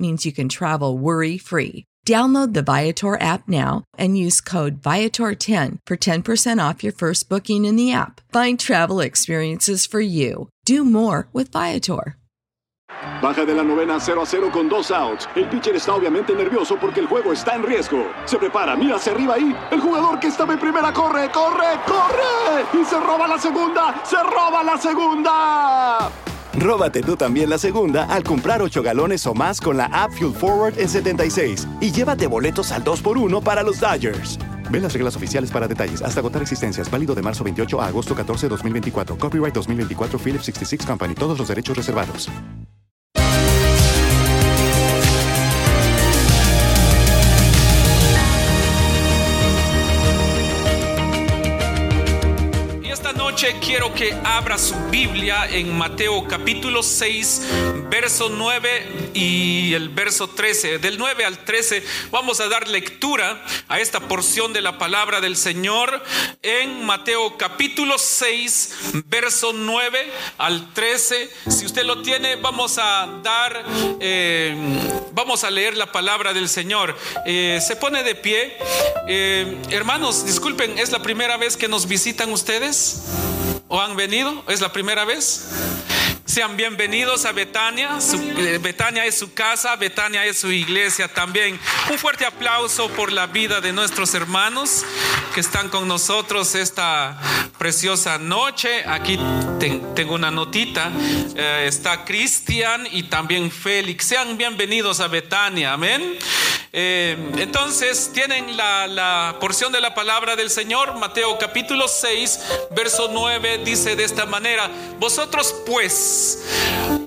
means you can travel worry free. Download the Viator app now and use code Viator10 for 10% off your first booking in the app. Find travel experiences for you. Do more with Viator. Baja de la novena 0 a 0 con dos outs. El pitcher está obviamente nervioso porque el juego está en riesgo. Se prepara, mira hacia arriba ahí. El jugador que estaba en primera corre, corre, corre. Y se roba la segunda, se roba la segunda. Róbate tú también la segunda al comprar 8 galones o más con la app Fuel Forward en 76 y llévate boletos al 2x1 para los Dodgers. Ve las reglas oficiales para detalles. Hasta agotar existencias. Válido de marzo 28 a agosto 14, 2024. Copyright 2024 Philips 66 Company. Todos los derechos reservados. Quiero que abra su Biblia en Mateo capítulo 6, verso 9 y el verso 13. Del 9 al 13 vamos a dar lectura a esta porción de la palabra del Señor en Mateo capítulo 6, verso 9 al 13. Si usted lo tiene, vamos a dar, eh, vamos a leer la palabra del Señor. Eh, se pone de pie. Eh, hermanos, disculpen, ¿es la primera vez que nos visitan ustedes? ¿O han venido? ¿Es la primera vez? Sean bienvenidos a Betania. Eh, Betania es su casa, Betania es su iglesia también. Un fuerte aplauso por la vida de nuestros hermanos que están con nosotros esta preciosa noche. Aquí tengo una notita. Eh, está Cristian y también Félix. Sean bienvenidos a Betania. Amén. Eh, entonces tienen la, la porción de la palabra del Señor. Mateo capítulo 6, verso 9 dice de esta manera. Vosotros pues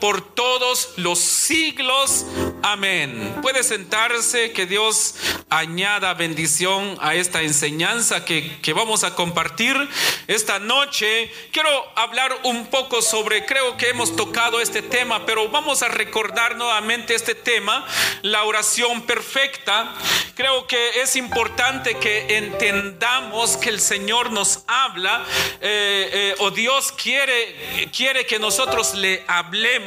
por todos los siglos. Amén. Puede sentarse, que Dios añada bendición a esta enseñanza que, que, vamos a compartir esta noche. Quiero hablar un poco sobre, creo que hemos tocado este tema, pero vamos a recordar nuevamente este tema, la oración perfecta. Creo que es importante que entendamos que el Señor nos habla eh, eh, o Dios quiere, quiere que nosotros le hablemos,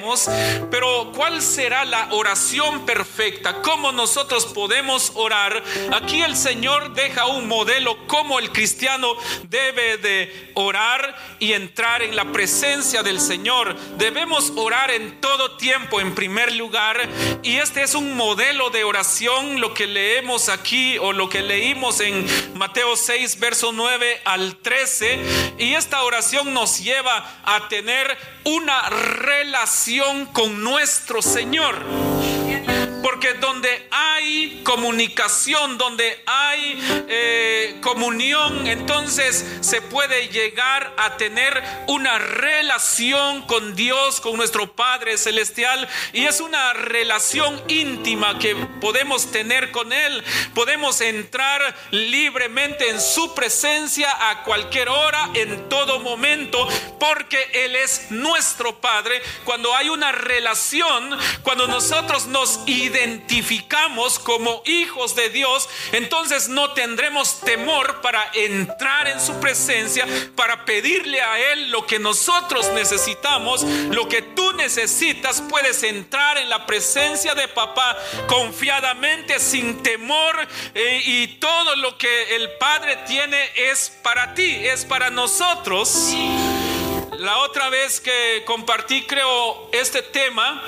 pero ¿cuál será la oración perfecta? ¿Cómo nosotros podemos orar? Aquí el Señor deja un modelo cómo el cristiano debe de orar y entrar en la presencia del Señor. Debemos orar en todo tiempo en primer lugar y este es un modelo de oración lo que leemos aquí o lo que leímos en Mateo 6 verso 9 al 13 y esta oración nos lleva a tener una relación con nuestro Señor. Porque donde hay comunicación, donde hay eh, comunión, entonces se puede llegar a tener una relación con Dios, con nuestro Padre Celestial. Y es una relación íntima que podemos tener con Él. Podemos entrar libremente en su presencia a cualquier hora, en todo momento, porque Él es nuestro Padre. Cuando hay una relación, cuando nosotros nos identificamos, identificamos como hijos de Dios, entonces no tendremos temor para entrar en su presencia, para pedirle a Él lo que nosotros necesitamos, lo que tú necesitas, puedes entrar en la presencia de papá confiadamente, sin temor, eh, y todo lo que el Padre tiene es para ti, es para nosotros. La otra vez que compartí, creo, este tema,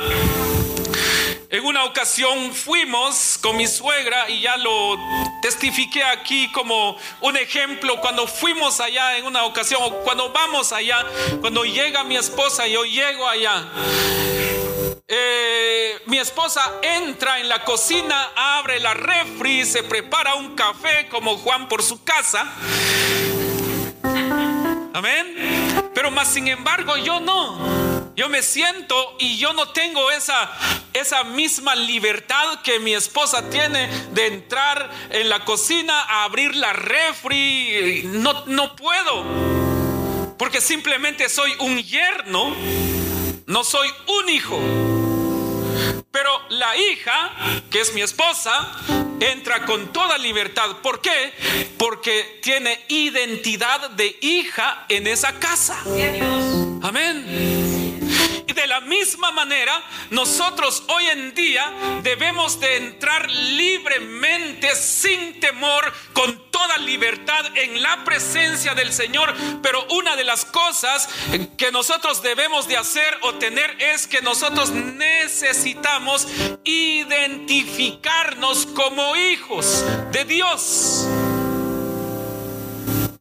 en una ocasión fuimos con mi suegra y ya lo testifiqué aquí como un ejemplo. Cuando fuimos allá en una ocasión, cuando vamos allá, cuando llega mi esposa yo llego allá. Eh, mi esposa entra en la cocina, abre la refri, se prepara un café como Juan por su casa. Amén. Pero más sin embargo yo no. Yo me siento y yo no tengo esa, esa misma libertad que mi esposa tiene de entrar en la cocina a abrir la refri. No, no puedo. Porque simplemente soy un yerno. No soy un hijo. Pero la hija, que es mi esposa, entra con toda libertad. ¿Por qué? Porque tiene identidad de hija en esa casa. Amén. De la misma manera, nosotros hoy en día debemos de entrar libremente, sin temor, con toda libertad en la presencia del Señor. Pero una de las cosas que nosotros debemos de hacer o tener es que nosotros necesitamos identificarnos como hijos de Dios.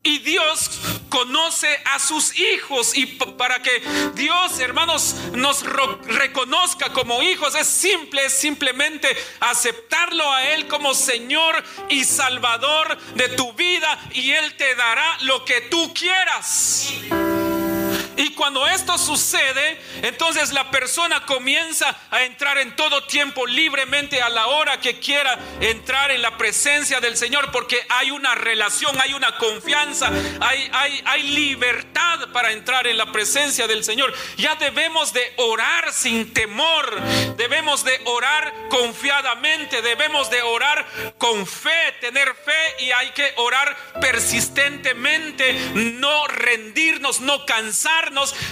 Y Dios conoce a sus hijos y para que Dios, hermanos, nos reconozca como hijos es simple, es simplemente aceptarlo a Él como Señor y Salvador de tu vida y Él te dará lo que tú quieras. Y cuando esto sucede, entonces la persona comienza a entrar en todo tiempo libremente a la hora que quiera entrar en la presencia del Señor, porque hay una relación, hay una confianza, hay, hay, hay libertad para entrar en la presencia del Señor. Ya debemos de orar sin temor, debemos de orar confiadamente, debemos de orar con fe, tener fe y hay que orar persistentemente, no rendirnos, no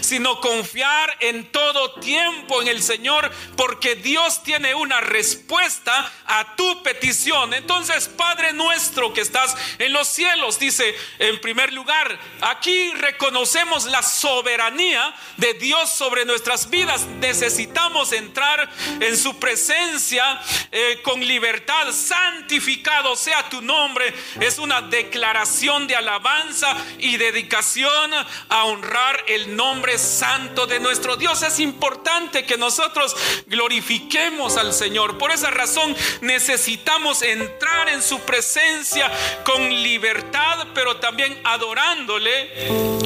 sino confiar en todo tiempo en el Señor, porque Dios tiene una respuesta a tu petición. Entonces, Padre nuestro que estás en los cielos, dice en primer lugar, aquí reconocemos la soberanía de Dios sobre nuestras vidas. Necesitamos entrar en su presencia eh, con libertad. Santificado sea tu nombre. Es una declaración de alabanza y dedicación a honrar el nombre santo de nuestro Dios. Es importante que nosotros glorifiquemos al Señor. Por esa razón necesitamos entrar en su presencia con libertad, pero también adorándole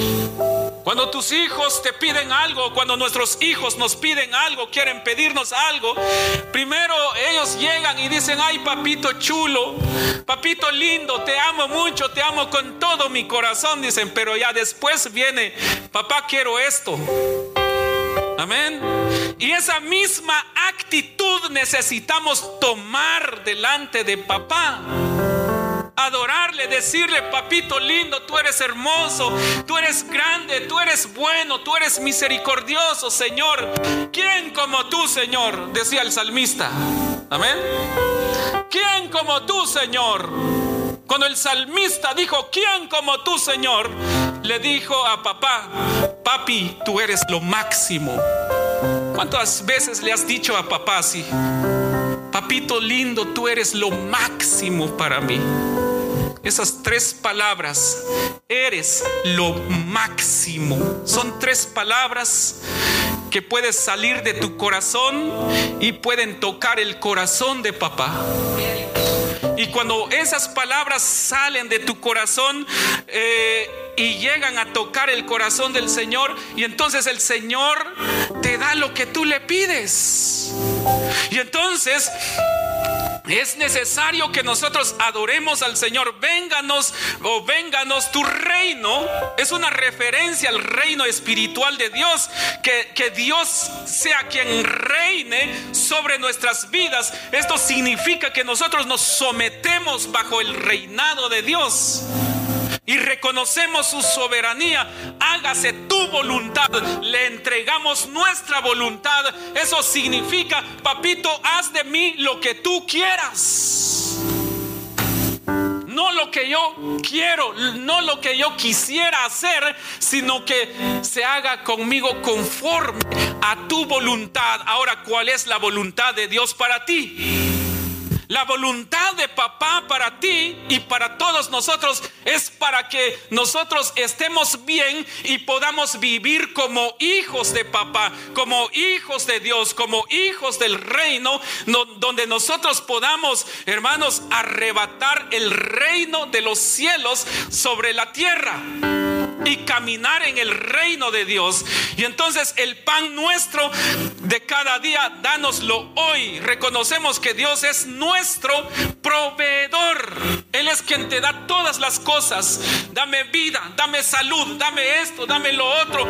cuando tus hijos te piden algo, cuando nuestros hijos nos piden algo, quieren pedirnos algo, primero ellos llegan y dicen, ay papito chulo, papito lindo, te amo mucho, te amo con todo mi corazón, dicen, pero ya después viene, papá quiero esto. Amén. Y esa misma actitud necesitamos tomar delante de papá adorarle, decirle, papito lindo, tú eres hermoso, tú eres grande, tú eres bueno, tú eres misericordioso, Señor. ¿Quién como tú, Señor? Decía el salmista. Amén. ¿Quién como tú, Señor? Cuando el salmista dijo, ¿quién como tú, Señor? Le dijo a papá, papi, tú eres lo máximo. ¿Cuántas veces le has dicho a papá así? Papito lindo, tú eres lo máximo para mí. Esas tres palabras, eres lo máximo. Son tres palabras que puedes salir de tu corazón y pueden tocar el corazón de papá. Y cuando esas palabras salen de tu corazón eh, y llegan a tocar el corazón del Señor, y entonces el Señor te da lo que tú le pides. Y entonces es necesario que nosotros adoremos al Señor. Vénganos o vénganos tu reino. Es una referencia al reino espiritual de Dios. Que, que Dios sea quien reine sobre nuestras vidas. Esto significa que nosotros nos sometemos bajo el reinado de Dios y reconocemos su soberanía, hágase tu voluntad, le entregamos nuestra voluntad. Eso significa, papito, haz de mí lo que tú quieras. No lo que yo quiero, no lo que yo quisiera hacer, sino que se haga conmigo conforme a tu voluntad. Ahora, ¿cuál es la voluntad de Dios para ti? La voluntad de papá para ti y para todos nosotros es para que nosotros estemos bien y podamos vivir como hijos de papá, como hijos de Dios, como hijos del reino, donde nosotros podamos, hermanos, arrebatar el reino de los cielos sobre la tierra y caminar en el reino de Dios. Y entonces el pan nuestro de cada día, dánoslo hoy. Reconocemos que Dios es nuestro proveedor. Él es quien te da todas las cosas. Dame vida, dame salud, dame esto, dame lo otro.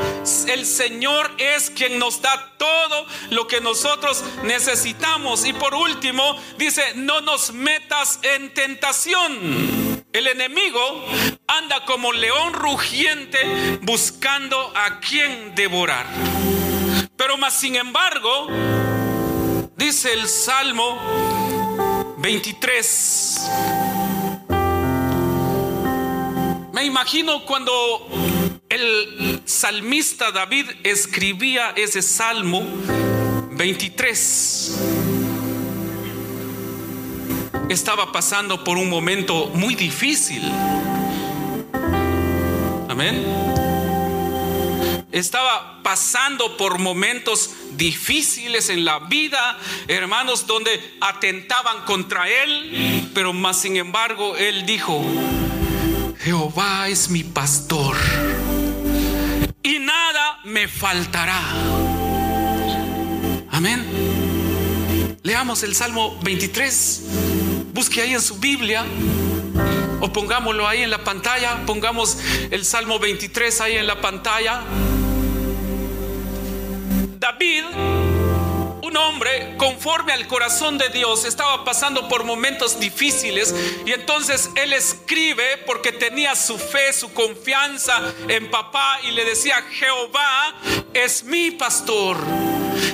El Señor es quien nos da todo lo que nosotros necesitamos. Y por último, dice, no nos metas en tentación. El enemigo anda como león rugiente buscando a quien devorar. Pero más sin embargo, dice el Salmo 23. Me imagino cuando el salmista David escribía ese Salmo 23 estaba pasando por un momento muy difícil. Amén. Estaba pasando por momentos difíciles en la vida, hermanos, donde atentaban contra él, pero más sin embargo él dijo, Jehová es mi pastor y nada me faltará. Amén. Leamos el Salmo 23. Busque ahí en su Biblia o pongámoslo ahí en la pantalla. Pongamos el Salmo 23 ahí en la pantalla. David, un hombre conforme al corazón de Dios, estaba pasando por momentos difíciles y entonces él escribe porque tenía su fe, su confianza en papá y le decía, Jehová es mi pastor,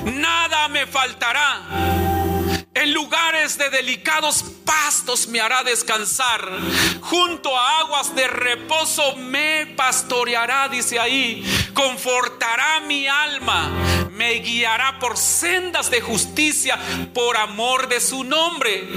nada me faltará. En lugares de delicados pastos me hará descansar. Junto a aguas de reposo me pastoreará, dice ahí. Confortará mi alma. Me guiará por sendas de justicia por amor de su nombre.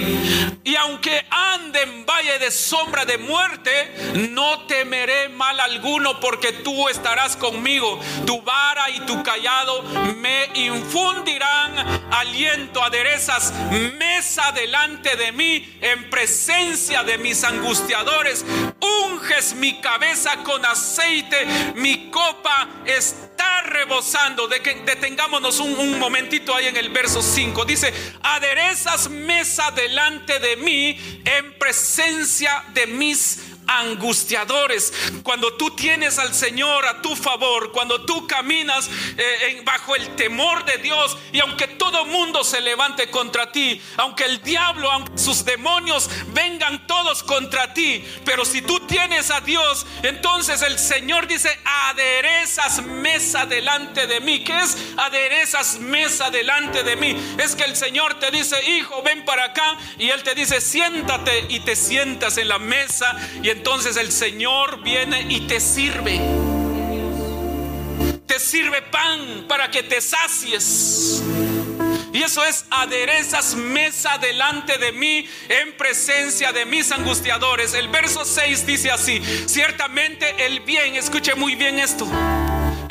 Y aunque ande en valle de sombra de muerte, no temeré mal alguno porque tú estarás conmigo. Tu vara y tu callado me infundirán aliento, aderezas mesa delante de mí en presencia de mis angustiadores. Unges mi cabeza con aceite, mi copa está rebosando. De que detengámonos un, momentito ahí en el verso 5. Dice, aderezas mesa delante de mí en presencia de mis angustiadores. Cuando tú tienes al Señor a tu favor, cuando tú caminas eh, bajo el temor de Dios y aunque todo mundo se levante contra ti, aunque el diablo, aunque sus demonios vengan todos contra ti, pero si tú tienes a Dios, entonces el Señor dice, aderezas mesa delante de mí. ¿Qué es aderezas mesa delante de mí? Es que el Señor te dice, hijo, ven para acá y Él te dice, siéntate y te sientas en la mesa y entonces el Señor viene y te sirve. Te sirve pan para que te sacies. Y eso es aderezas mesa delante de mí en presencia de mis angustiadores. El verso 6 dice así, ciertamente el bien, escuche muy bien esto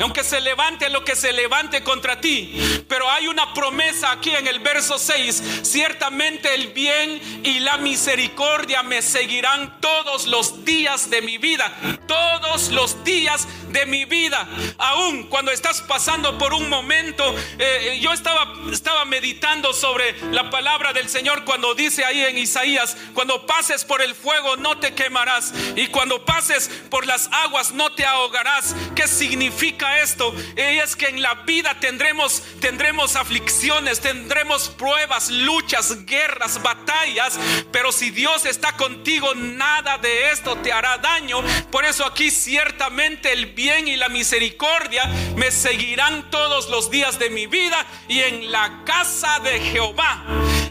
aunque se levante lo que se levante contra ti. Pero hay una promesa aquí en el verso 6. Ciertamente el bien y la misericordia me seguirán todos los días de mi vida. Todos los días de mi vida. Aún cuando estás pasando por un momento, eh, yo estaba, estaba meditando sobre la palabra del Señor cuando dice ahí en Isaías, cuando pases por el fuego no te quemarás y cuando pases por las aguas no te ahogarás. ¿Qué significa esto? Es que en la vida tendremos, tendremos aflicciones, tendremos pruebas, luchas, guerras, batallas, pero si Dios está contigo, nada de esto te hará daño. Por eso aquí ciertamente el y la misericordia me seguirán todos los días de mi vida y en la casa de Jehová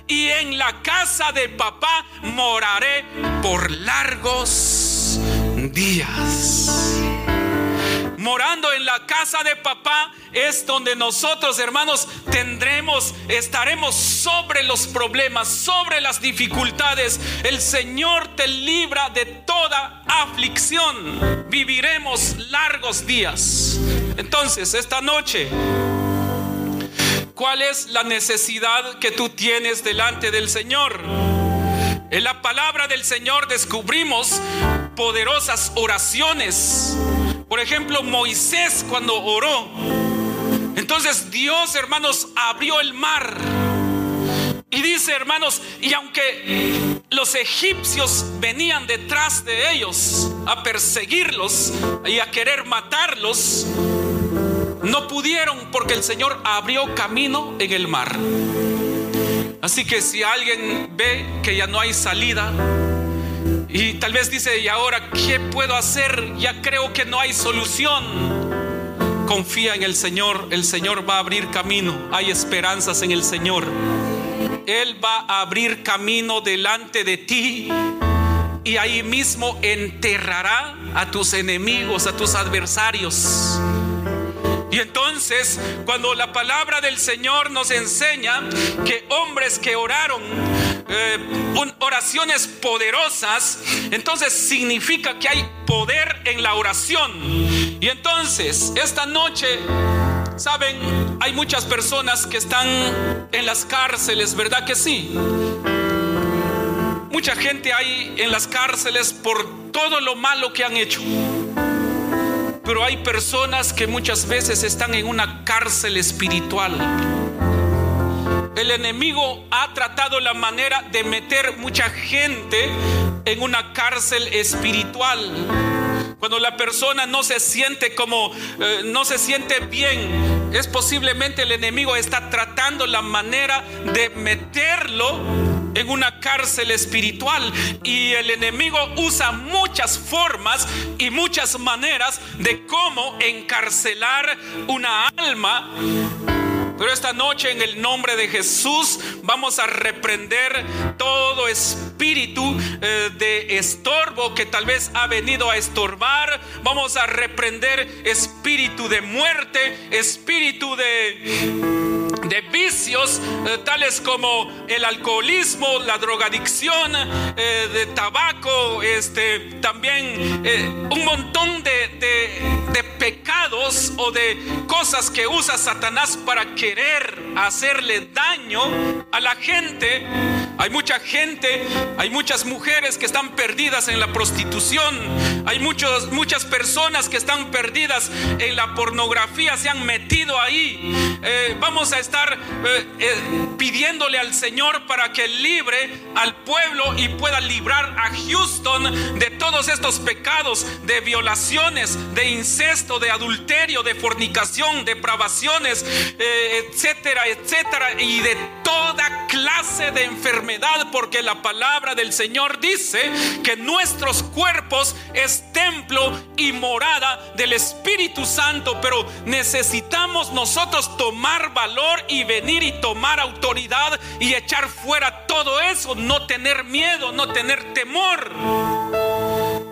y en la casa de papá moraré por largos días morando en la casa de papá, es donde nosotros, hermanos, tendremos, estaremos sobre los problemas, sobre las dificultades. El Señor te libra de toda aflicción. Viviremos largos días. Entonces, esta noche, ¿cuál es la necesidad que tú tienes delante del Señor? En la palabra del Señor descubrimos poderosas oraciones por ejemplo, Moisés cuando oró, entonces Dios, hermanos, abrió el mar. Y dice, hermanos, y aunque los egipcios venían detrás de ellos a perseguirlos y a querer matarlos, no pudieron porque el Señor abrió camino en el mar. Así que si alguien ve que ya no hay salida, y tal vez dice, ¿y ahora qué puedo hacer? Ya creo que no hay solución. Confía en el Señor, el Señor va a abrir camino. Hay esperanzas en el Señor. Él va a abrir camino delante de ti y ahí mismo enterrará a tus enemigos, a tus adversarios. Y entonces, cuando la palabra del Señor nos enseña que hombres que oraron eh, oraciones poderosas, entonces significa que hay poder en la oración. Y entonces, esta noche, saben, hay muchas personas que están en las cárceles, ¿verdad que sí? Mucha gente hay en las cárceles por todo lo malo que han hecho. Pero hay personas que muchas veces están en una cárcel espiritual. El enemigo ha tratado la manera de meter mucha gente en una cárcel espiritual. Cuando la persona no se siente como, eh, no se siente bien, es posiblemente el enemigo está tratando la manera de meterlo en una cárcel espiritual y el enemigo usa muchas formas y muchas maneras de cómo encarcelar una alma. Pero esta noche en el nombre de Jesús vamos a reprender todo espíritu eh, de estorbo que tal vez ha venido a estorbar. Vamos a reprender espíritu de muerte, espíritu de de vicios eh, tales como el alcoholismo, la drogadicción, eh, de tabaco, este, también eh, un montón de, de pecados o de cosas que usa Satanás para querer hacerle daño a la gente. Hay mucha gente, hay muchas mujeres que están perdidas en la prostitución, hay muchos, muchas personas que están perdidas en la pornografía, se han metido ahí. vamos a estar eh, eh, pidiéndole al Señor para que libre al pueblo y pueda librar a Houston de todos estos pecados, de violaciones, de incesto, de adulterio, de fornicación, depravaciones, eh, etcétera, etcétera, y de toda clase de porque la palabra del Señor dice que nuestros cuerpos es templo y morada del Espíritu Santo, pero necesitamos nosotros tomar valor y venir y tomar autoridad y echar fuera todo eso, no tener miedo, no tener temor.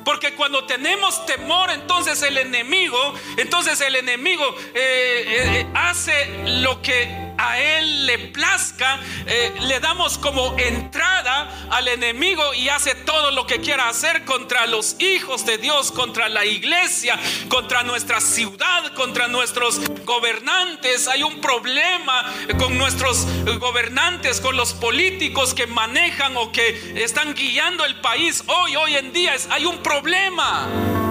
Porque cuando tenemos temor, entonces el enemigo, entonces el enemigo eh, eh, hace lo que a Él le plazca, eh, le damos como entrada al enemigo y hace todo lo que quiera hacer contra los hijos de Dios, contra la iglesia, contra nuestra ciudad, contra nuestros gobernantes. Hay un problema con nuestros gobernantes, con los políticos que manejan o que están guiando el país. Hoy, hoy en día hay un problema.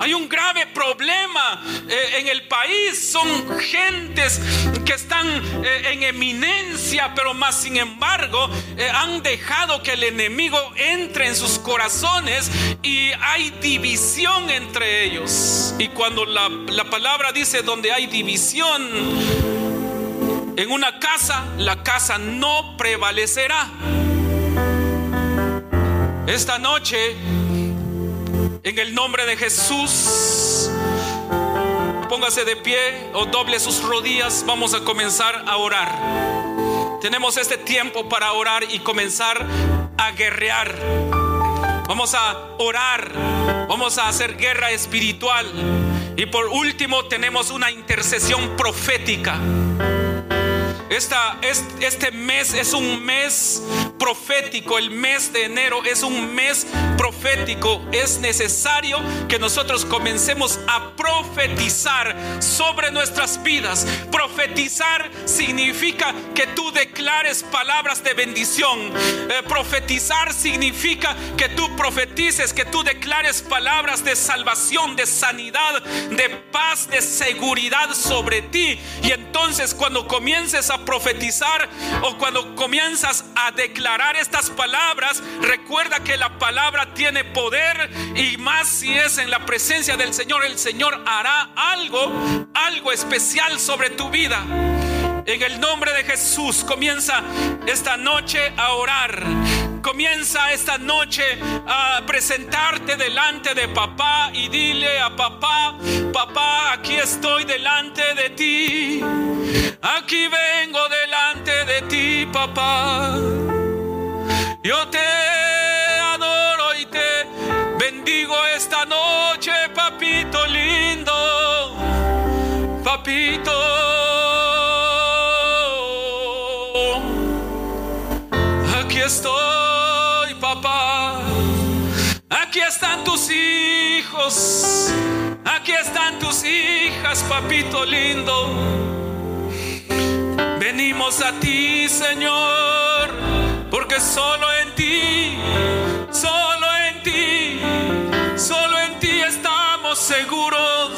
Hay un grave problema eh, en el país. Son gentes que están eh, en eminencia, pero más sin embargo eh, han dejado que el enemigo entre en sus corazones y hay división entre ellos. Y cuando la, la palabra dice donde hay división en una casa, la casa no prevalecerá. Esta noche en el nombre de Jesús, póngase de pie o doble sus rodillas. Vamos a comenzar a orar. Tenemos este tiempo para orar y comenzar a guerrear. Vamos a orar. Vamos a hacer guerra espiritual. Y por último tenemos una intercesión profética. Esta, este mes es un mes profético, el mes de enero es un mes profético. Es necesario que nosotros comencemos a profetizar sobre nuestras vidas. Profetizar significa que tú declares palabras de bendición. Eh, profetizar significa que tú profetices, que tú declares palabras de salvación, de sanidad, de paz, de seguridad sobre ti. Y entonces cuando comiences a profetizar o cuando comienzas a declarar estas palabras, recuerda que la palabra tiene poder y más si es en la presencia del Señor, el Señor hará algo, algo especial sobre tu vida. En el nombre de Jesús comienza esta noche a orar. Comienza esta noche a presentarte delante de papá y dile a papá, papá, aquí estoy delante de ti. Aquí vengo delante de ti, papá. Yo te adoro y te bendigo esta noche, papito lindo. Papito. estoy, papá. Aquí están tus hijos. Aquí están tus hijas, papito lindo. Venimos a ti, Señor, porque solo en ti, solo en ti, solo en ti estamos seguros.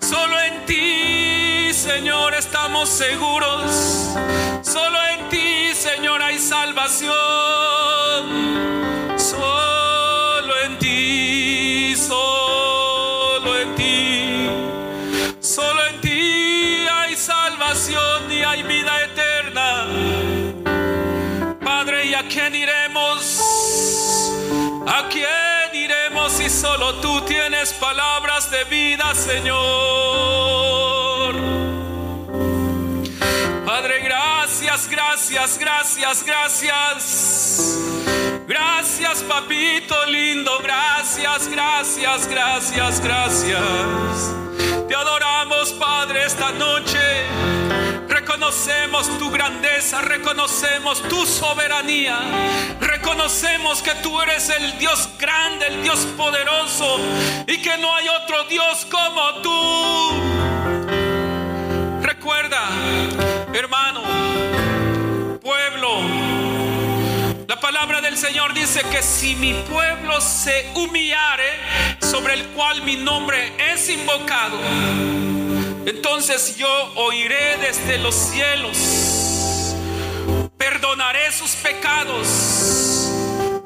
Solo en ti, Señor, estamos seguros. Solo en ti, Señor, hay salvación. Solo tú tienes palabras de vida, Señor? Padre, gracias, gracias, gracias, gracias. Gracias, papito lindo. Gracias, gracias, gracias, gracias. Te adoramos, Padre, esta noche. Reconocemos tu grandeza, reconocemos tu soberanía, reconocemos que tú eres el Dios grande, el Dios poderoso y que no hay otro Dios como tú. Recuerda, hermano, pueblo, la palabra del Señor dice que si mi pueblo se humillare, sobre el cual mi nombre es invocado, entonces yo oiré desde los cielos, perdonaré sus pecados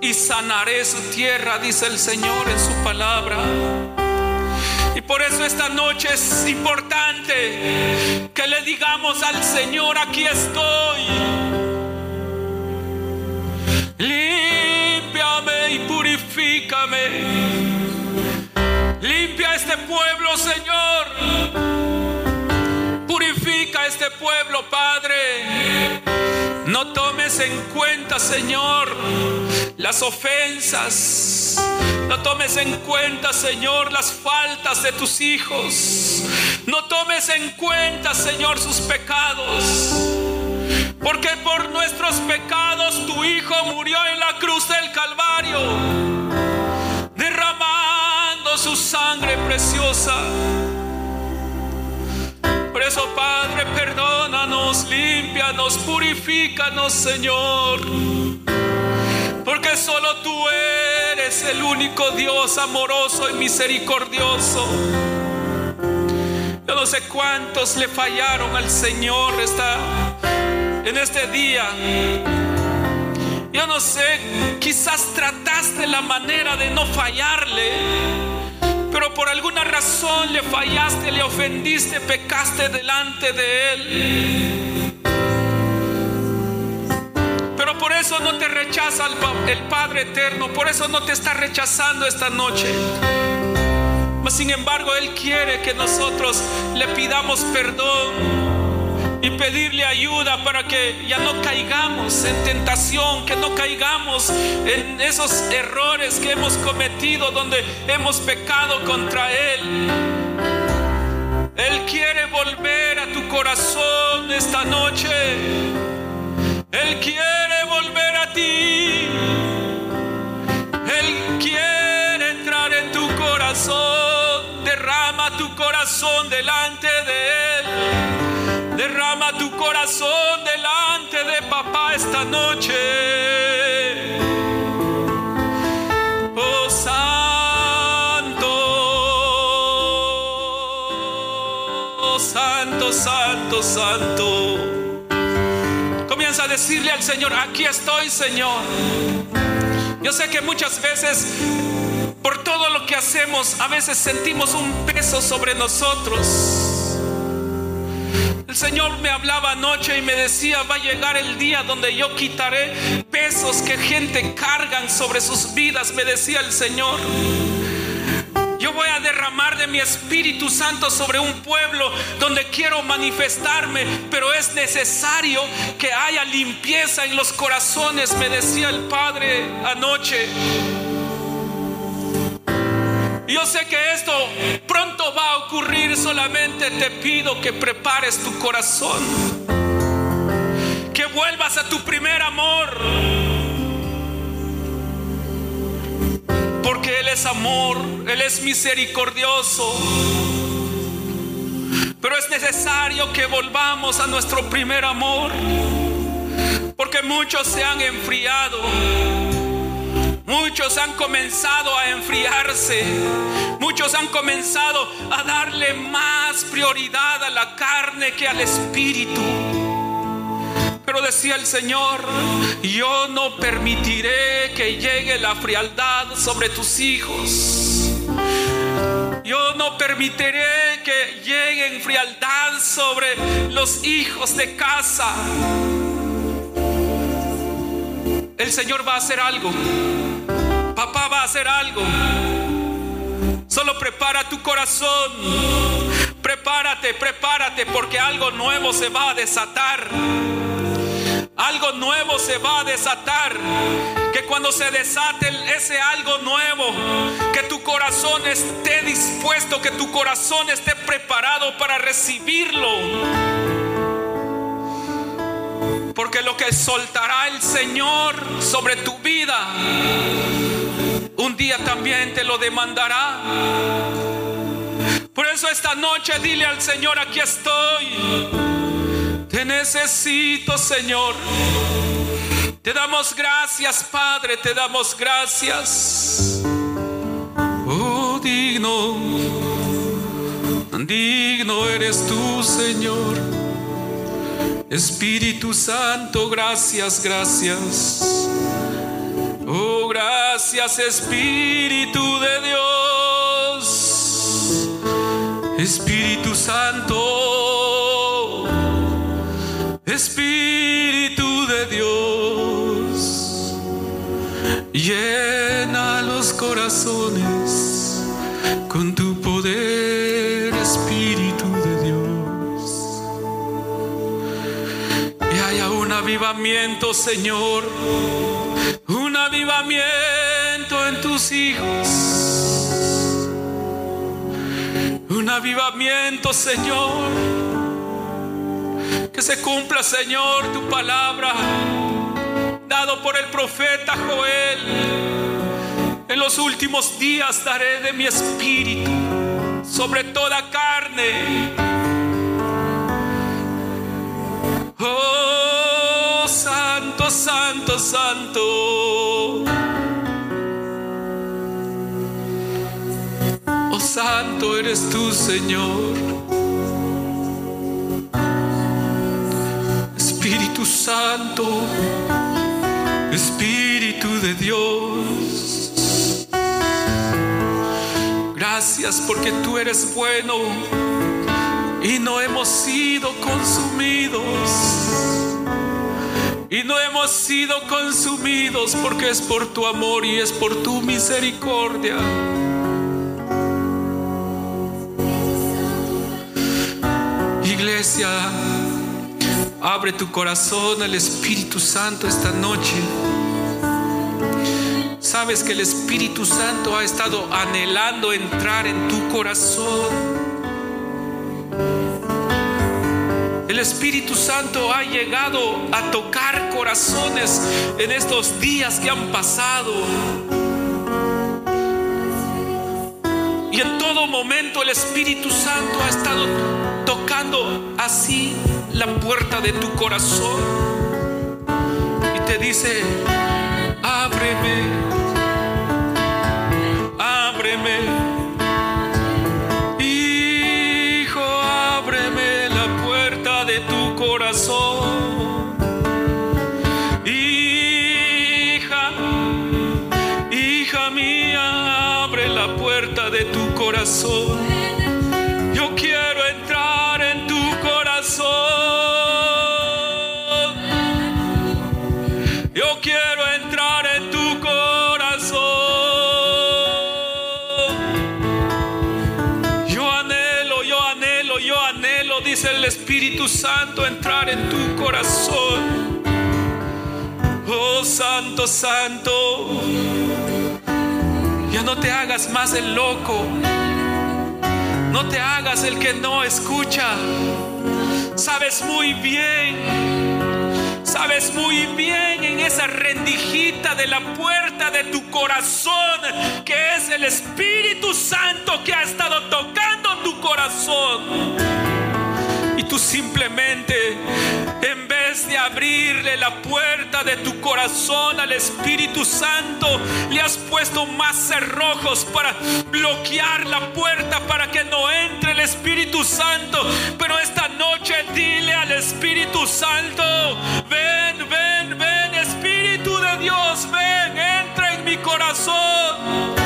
y sanaré su tierra, dice el Señor en su palabra. Y por eso esta noche es importante que le digamos al Señor, aquí estoy. Límpiame y purifícame. Limpia este pueblo, Señor. Este pueblo, Padre. No tomes en cuenta, Señor, las ofensas no tomes en cuenta, Señor, las faltas de tus hijos. No tomes en cuenta, Señor, sus pecados. Porque por nuestros pecados tu Hijo murió en la cruz del Calvario, derramando su sangre preciosa. Por eso, Padre, perdónanos, límpianos, purifícanos, Señor. Porque solo tú eres el único Dios amoroso y misericordioso. Yo no sé cuántos le fallaron al Señor esta, en este día. Yo no sé, quizás trataste la manera de no fallarle, pero por alguna razón le fallaste, le ofendiste, pecaste delante de Él. Pero por eso no te rechaza el, Padre Eterno, por eso no te está rechazando esta noche. Mas sin embargo, Él quiere que nosotros le pidamos perdón y pedirle ayuda para que ya no caigamos en tentación, que no caigamos en esos errores que hemos cometido donde hemos pecado contra Él. Él quiere volver a tu corazón esta noche. Él quiere volver a ti. Él quiere entrar en tu corazón. Derrama tu corazón delante de Él. Derrama tu corazón delante de papá esta noche. Oh Santo, oh Santo, Santo, Santo. Comienza a decirle al Señor, aquí estoy Señor. Yo sé que muchas veces por todo lo que hacemos, a veces sentimos un peso sobre nosotros. El Señor me hablaba anoche y me decía, va a llegar el día donde yo quitaré pesos que gente cargan sobre sus vidas, me decía el Señor. Yo voy a derramar de mi Espíritu Santo sobre un pueblo donde quiero manifestarme, pero es necesario que haya limpieza en los corazones, me decía el Padre anoche. Yo sé que esto pronto va a ocurrir, solamente te pido que prepares tu corazón, que vuelvas a tu primer amor, porque Él es amor, Él es misericordioso. Pero es necesario que volvamos a nuestro primer amor, porque muchos se han enfriado Muchos han comenzado a enfriarse. Muchos han comenzado a darle más prioridad a la carne que al espíritu. Pero decía el Señor, yo no permitiré que llegue la frialdad sobre tus hijos. Yo no permitiré que llegue frialdad sobre los hijos de casa. El Señor va a hacer algo. Papá va a hacer algo. Solo prepara tu corazón. Prepárate, prepárate, porque algo nuevo se va a desatar. Algo nuevo se va a desatar. Que cuando se desate ese algo nuevo, que tu corazón esté dispuesto, que tu corazón esté preparado para recibirlo. Porque lo que soltará el Señor sobre tu vida, un día también te lo demandará. Por eso esta noche dile al Señor, aquí estoy. Te necesito, Señor. Te damos gracias, Padre, te damos gracias. Oh, digno, digno eres tú, Señor. Espíritu Santo, gracias, gracias. Oh, gracias Espíritu de Dios. Espíritu Santo. Espíritu de Dios. Llena los corazones con tu poder, Espíritu avivamiento, Señor. Un avivamiento en tus hijos. Un avivamiento, Señor. Que se cumpla, Señor, tu palabra dado por el profeta Joel. En los últimos días daré de mi espíritu sobre toda carne. Oh, Oh, santo, santo, santo. Oh, santo eres tú, Señor. Espíritu Santo, Espíritu de Dios. Gracias porque tú eres bueno y no hemos sido consumidos. Y no hemos sido consumidos porque es por tu amor y es por tu misericordia. Iglesia, abre tu corazón al Espíritu Santo esta noche. Sabes que el Espíritu Santo ha estado anhelando entrar en tu corazón. El Espíritu Santo ha llegado a tocar corazones en estos días que han pasado. Y en todo momento el Espíritu Santo ha estado tocando así la puerta de tu corazón. Y te dice, ábreme. Yo quiero entrar en tu corazón. Yo quiero entrar en tu corazón. Yo anhelo, yo anhelo, yo anhelo, dice el Espíritu Santo, entrar en tu corazón. Oh Santo, Santo. No te hagas más el loco. No te hagas el que no escucha. Sabes muy bien. Sabes muy bien en esa rendijita de la puerta de tu corazón que es el Espíritu Santo que ha estado tocando tu corazón. Y tú simplemente, en de abrirle la puerta de tu corazón al Espíritu Santo, le has puesto más cerrojos para bloquear la puerta para que no entre el Espíritu Santo. Pero esta noche dile al Espíritu Santo, ven, ven, ven, Espíritu de Dios, ven, entra en mi corazón.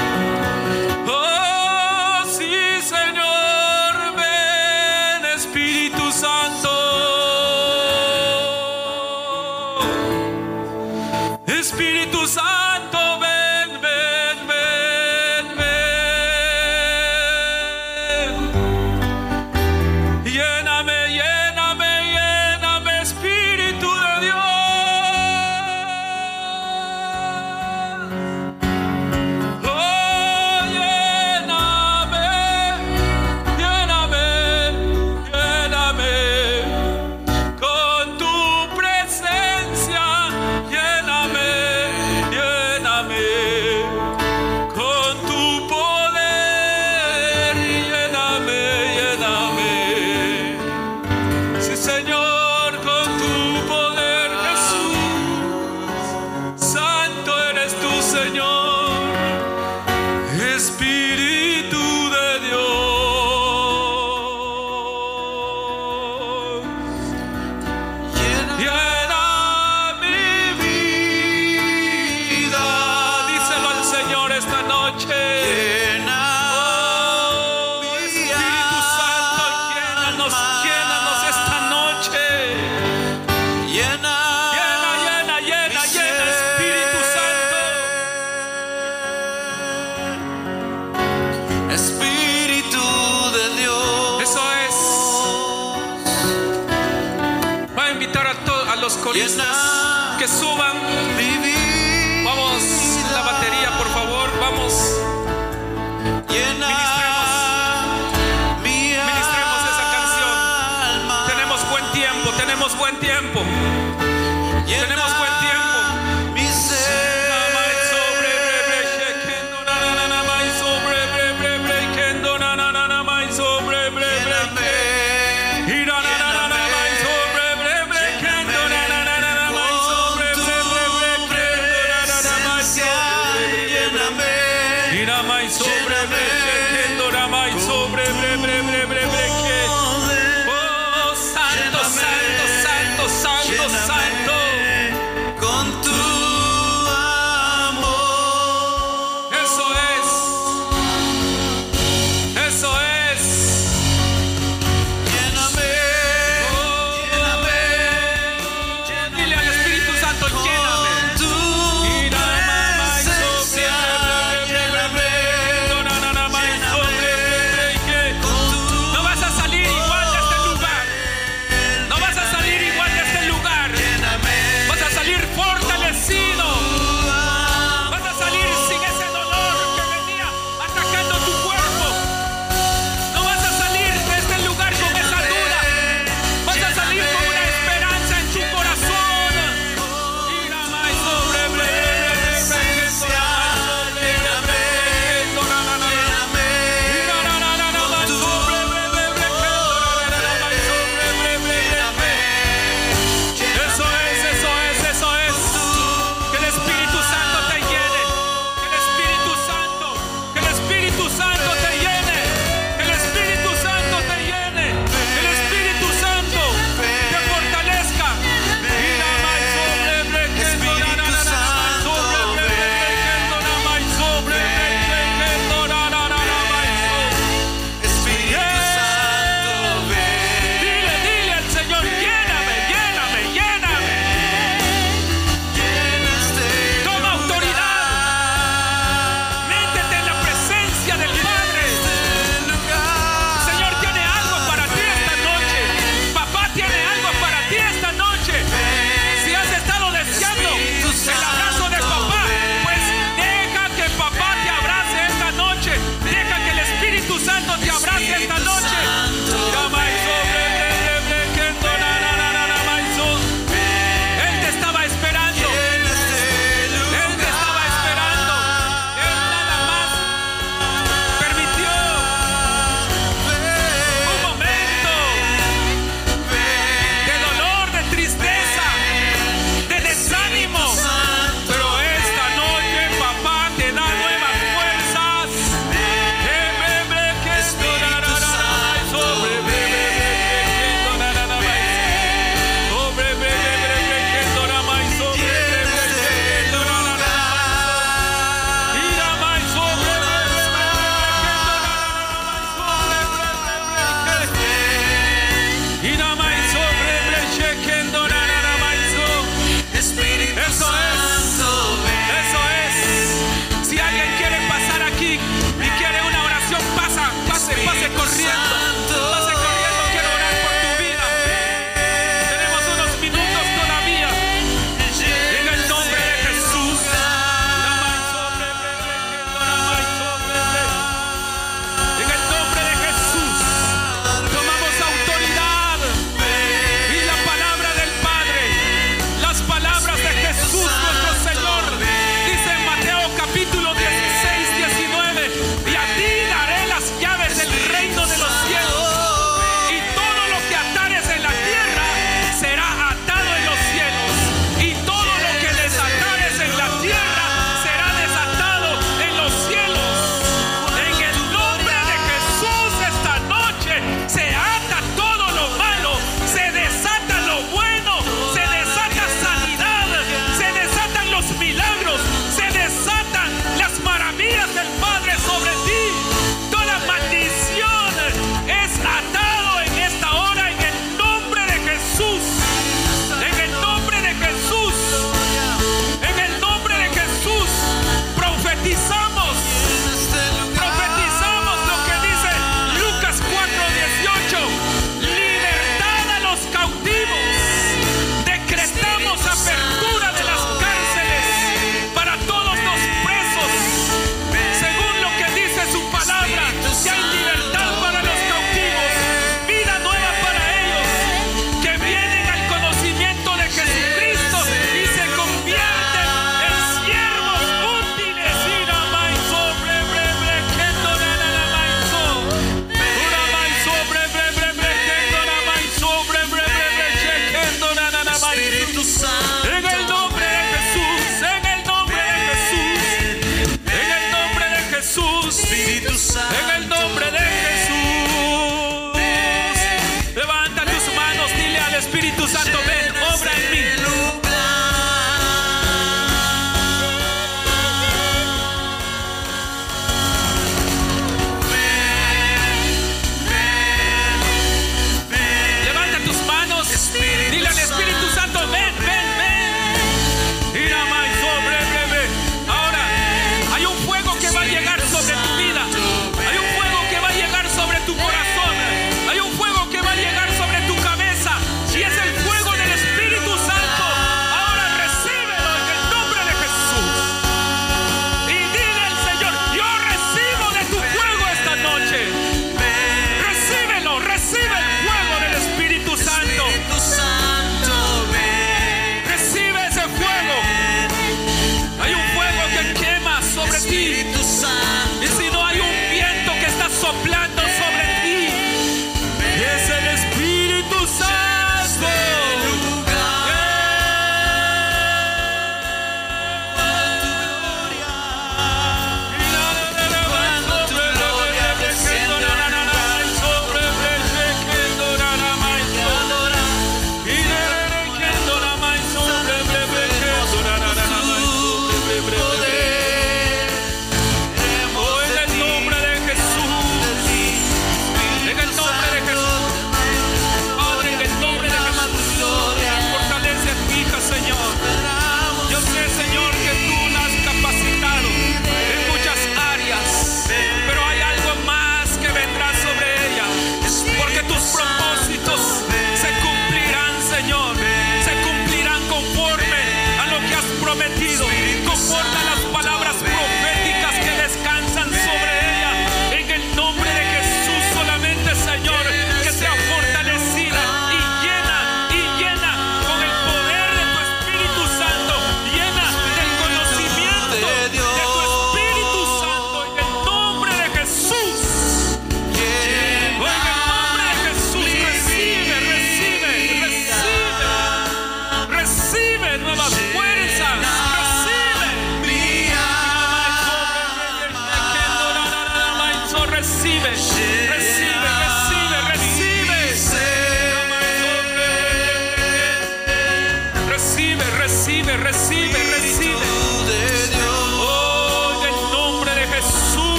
Espíritu Santo, ven, obra en mí.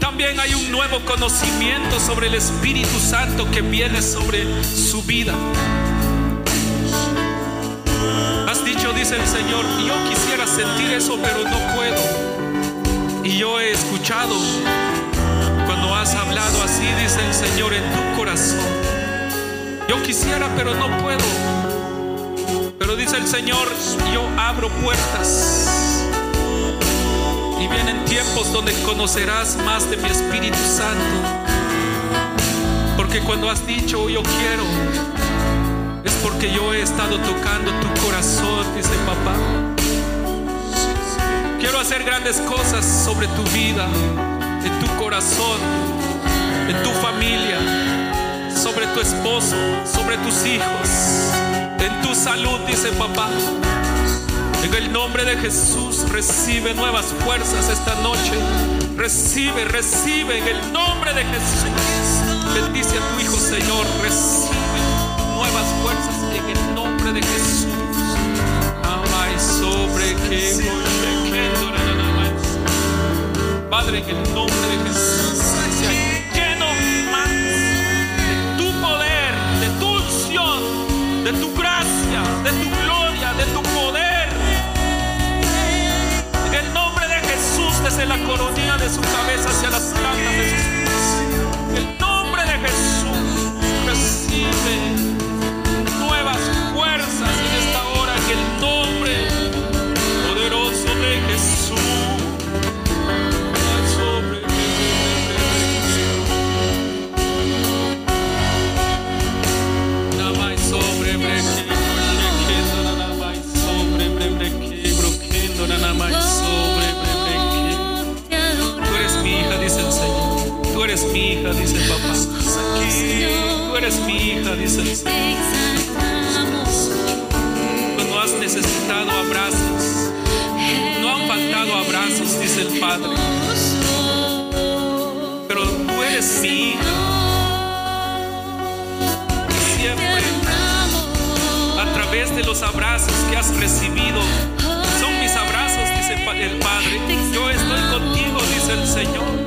También hay un nuevo conocimiento sobre el Espíritu Santo que viene sobre su vida. Has dicho, dice el Señor, yo quisiera sentir eso, pero no puedo. Y yo he escuchado cuando has hablado así, dice el Señor, en tu corazón. Yo quisiera, pero no puedo. Pero dice el Señor, yo abro puertas. Y vienen tiempos donde conocerás más de mi Espíritu Santo. Porque cuando has dicho, yo quiero, es porque yo he estado tocando tu corazón, dice papá. Quiero hacer grandes cosas sobre tu vida, en tu corazón, en tu familia, sobre tu esposo, sobre tus hijos, en tu salud, dice papá. En el nombre de Jesús recibe nuevas fuerzas esta noche. Recibe, recibe en el nombre de Jesús. Bendice a tu Hijo, Señor. Recibe nuevas fuerzas en el nombre de Jesús. Amai sobre que Padre, en el nombre de Jesús, La coronilla de su cabeza hacia las plantas de sus. Dice el papá. Tú eres mi hija, dice el Señor. Cuando has necesitado abrazos, no han faltado abrazos, dice el Padre. Pero tú eres mi hija. Siempre, a través de los abrazos que has recibido, son mis abrazos, dice el Padre. Yo estoy contigo, dice el Señor.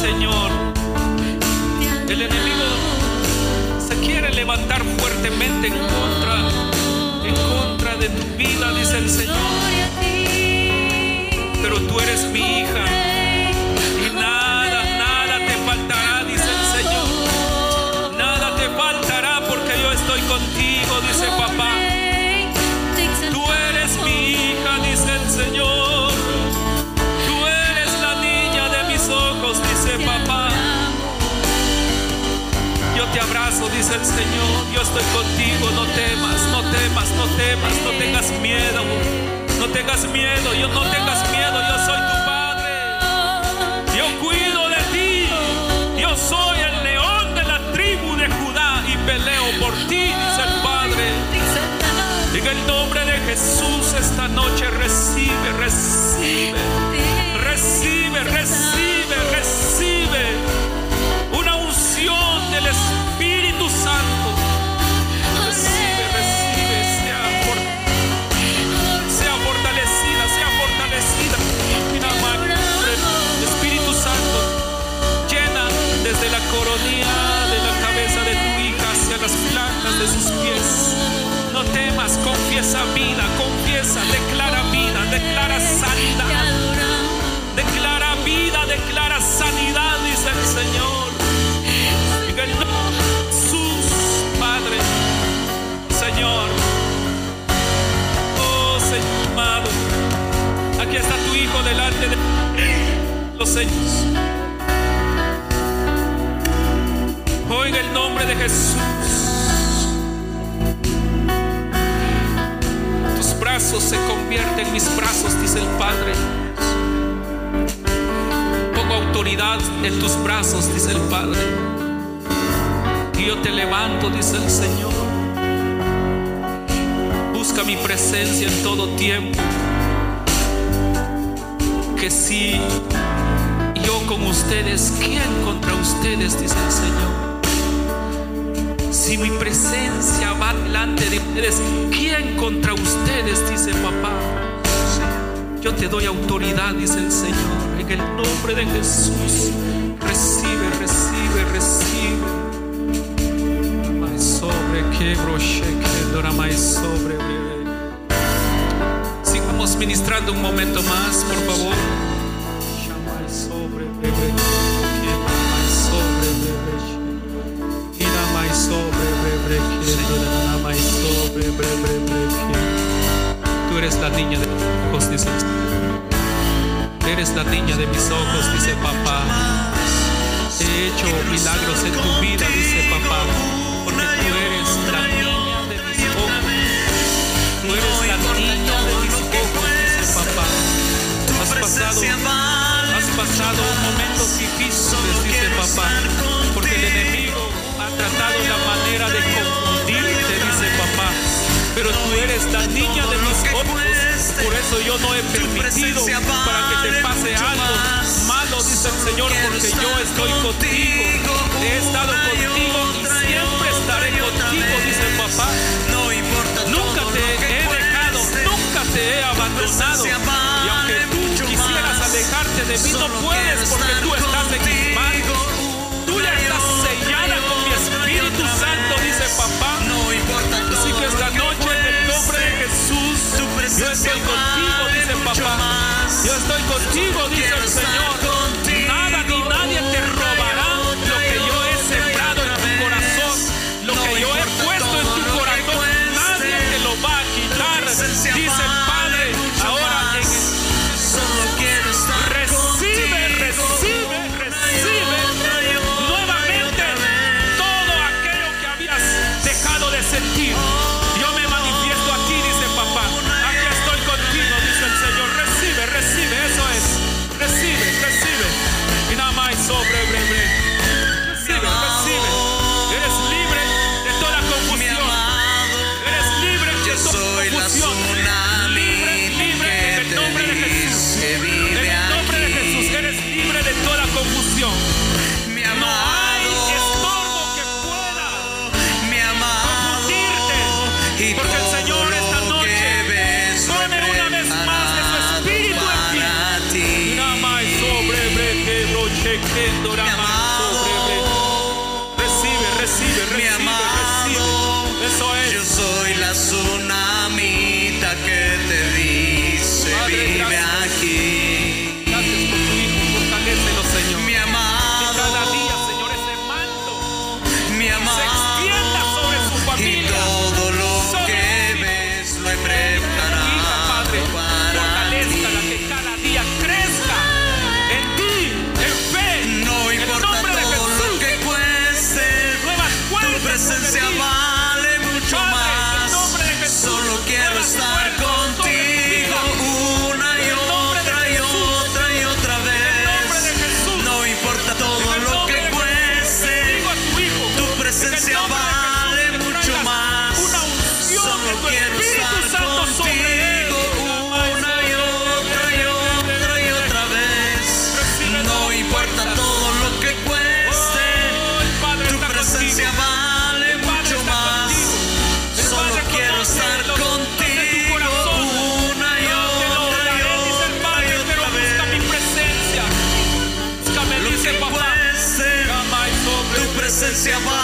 Señor. El enemigo se quiere levantar fuertemente en contra, en contra de tu vida, dice el Señor. Pero tú eres mi hija dice el Señor. Yo estoy contigo. No temas, no temas, no temas, no tengas miedo. No tengas miedo, yo no tengas miedo. Yo soy tu padre. Yo cuido de ti. Yo soy el león de la tribu de Judá y peleo por ti, dice el Padre. En el nombre de Jesús esta noche recibe, recibe, recibe, recibe, recibe Temas, confiesa vida, confiesa, declara vida, declara sanidad. Declara vida, declara sanidad, dice el Señor. En el nombre de Jesús, Padre, Señor. Oh, Señor amado. Aquí está tu Hijo delante de los señores. Oiga el nombre de Jesús. Brazos se convierten en mis brazos, dice el Padre. Pongo autoridad en tus brazos, dice el Padre. Y yo te levanto, dice el Señor. Busca mi presencia en todo tiempo. Que si yo con ustedes, ¿quién contra ustedes? Dice el Señor. Si mi presencia va delante de ustedes, ¿quién contra ustedes? Dice papá. Yo te doy autoridad, dice el Señor, en el nombre de Jesús. Recibe, recibe, recibe. Más sobre. Sigamos ministrando un momento más, por favor. Tú eres la niña de mis ojos, dice papá. He hecho milagros en tu vida, dice papá. Porque tú eres la niña de mis ojos. Tú eres la niña de mis ojos, dice papá. Has pasado, has pasado momentos difíciles, dice papá. Porque el enemigo tratado la manera de confundirte, dice papá. Pero tú eres la niña de mis ojos, por eso yo no he permitido para que te pase algo malo, dice el Señor, porque yo estoy contigo, he estado contigo y siempre estaré contigo, dice papá. no importa Nunca te he dejado, nunca te he abandonado. Y aunque tú quisieras alejarte de mí, no puedes porque tú estás en mis manos. Así que esta noche, en nombre de Jesús, yo estoy contigo, dice papá. Yo estoy contigo, dice el Señor. все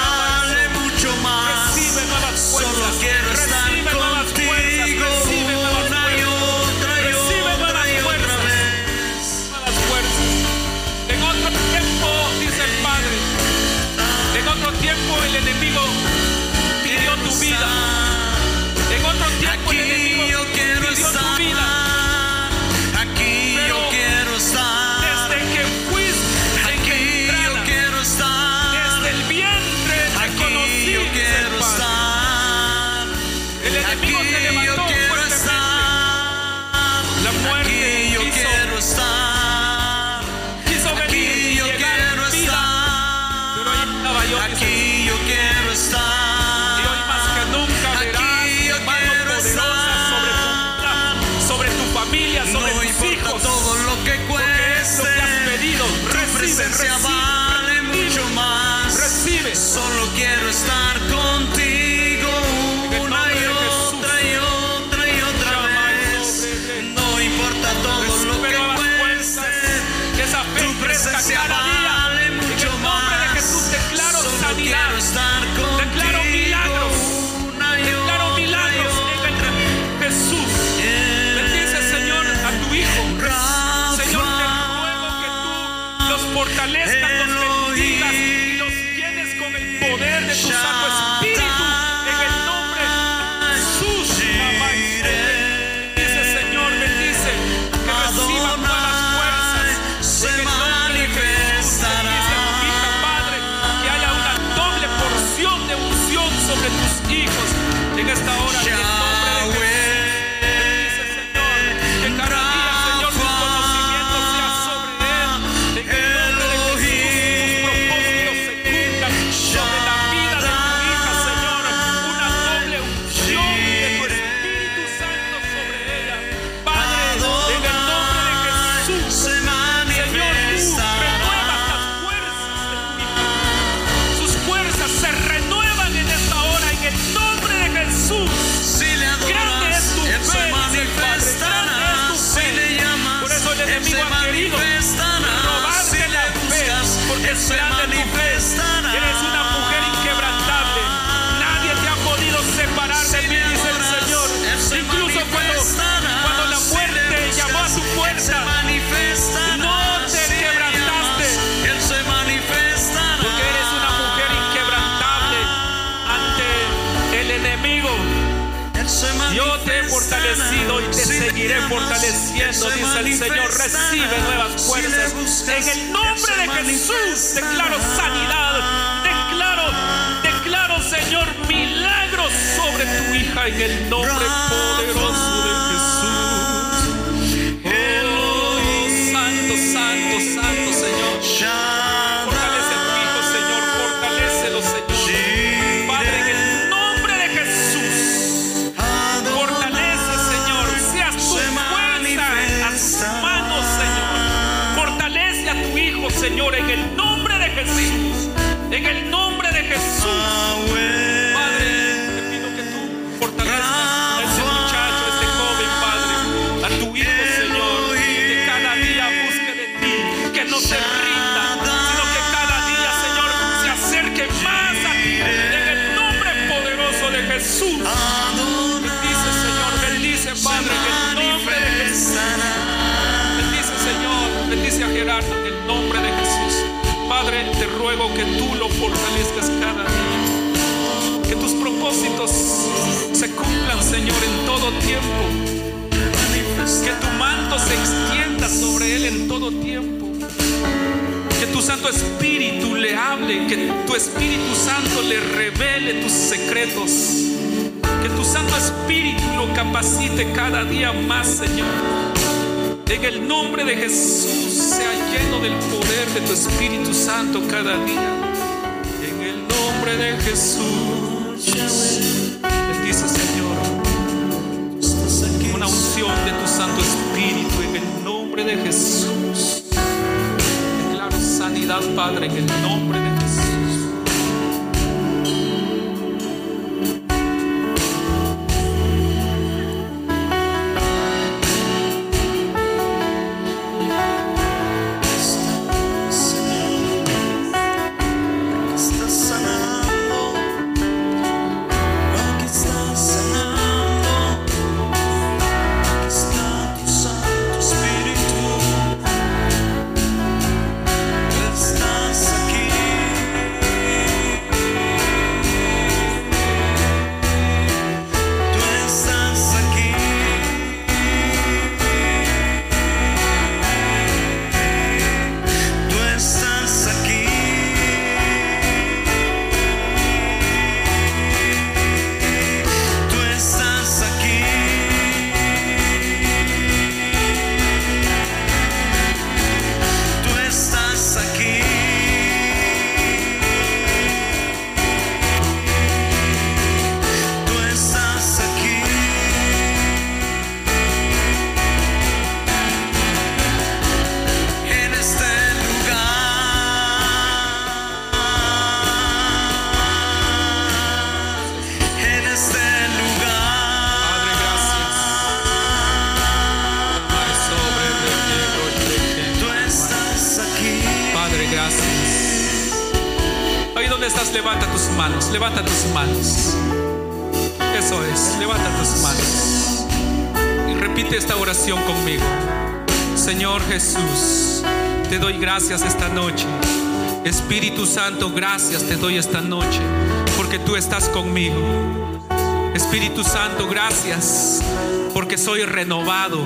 fortaleciendo, dice el Señor. Recibe nuevas fuerzas. En el nombre de Jesús, declaro sanidad. Declaro, declaro, Señor, milagros sobre tu hija en el nombre poderoso Jesús. Bendice, Señor, bendice, Padre, en el nombre de Jesús. Bendice, Señor, bendice a Gerardo en el nombre de Jesús. Padre, te ruego que tú lo fortalezcas cada día. Que tus propósitos se cumplan, Señor, en todo tiempo. Que tu manto se extienda sobre él en todo tiempo. Que tu Santo Espíritu le hable, que tu Espíritu Santo le revele tus secretos. Que tu Santo Espíritu lo capacite cada día más, Señor. En el nombre de Jesús sea lleno del poder de tu Espíritu Santo cada día. En el nombre de Jesús. Bendice, Señor. Una unción de tu Santo Espíritu en el nombre de Jesús. Declaro sanidad, Padre, en el nombre de Jesús. Jesús. Te doy gracias esta noche. Espíritu Santo, gracias te doy esta noche porque tú estás conmigo. Espíritu Santo, gracias porque soy renovado.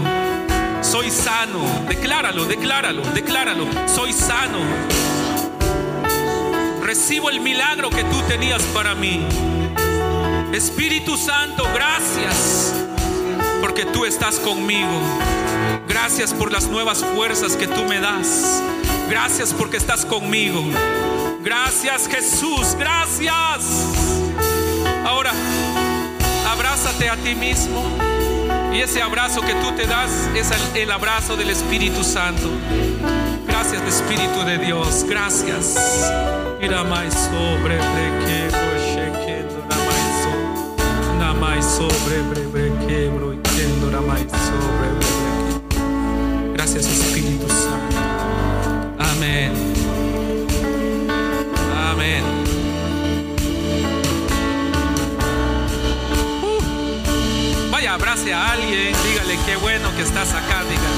Soy sano. Decláralo, decláralo, decláralo. Soy sano. Recibo el milagro que tú tenías para mí. Espíritu Santo, gracias porque tú estás conmigo. Gracias por las nuevas fuerzas que tú me das. Gracias porque estás conmigo. Gracias Jesús, gracias. Ahora, abrázate a ti mismo. Y ese abrazo que tú te das es el, abrazo del Espíritu Santo. Gracias Espíritu de Dios, gracias. Mira más sobre sobre sobre brequebro. Gracias Espíritu Santo. Amén. Amén. Uh. Vaya, abrace a alguien, dígale qué bueno que estás acá, diga.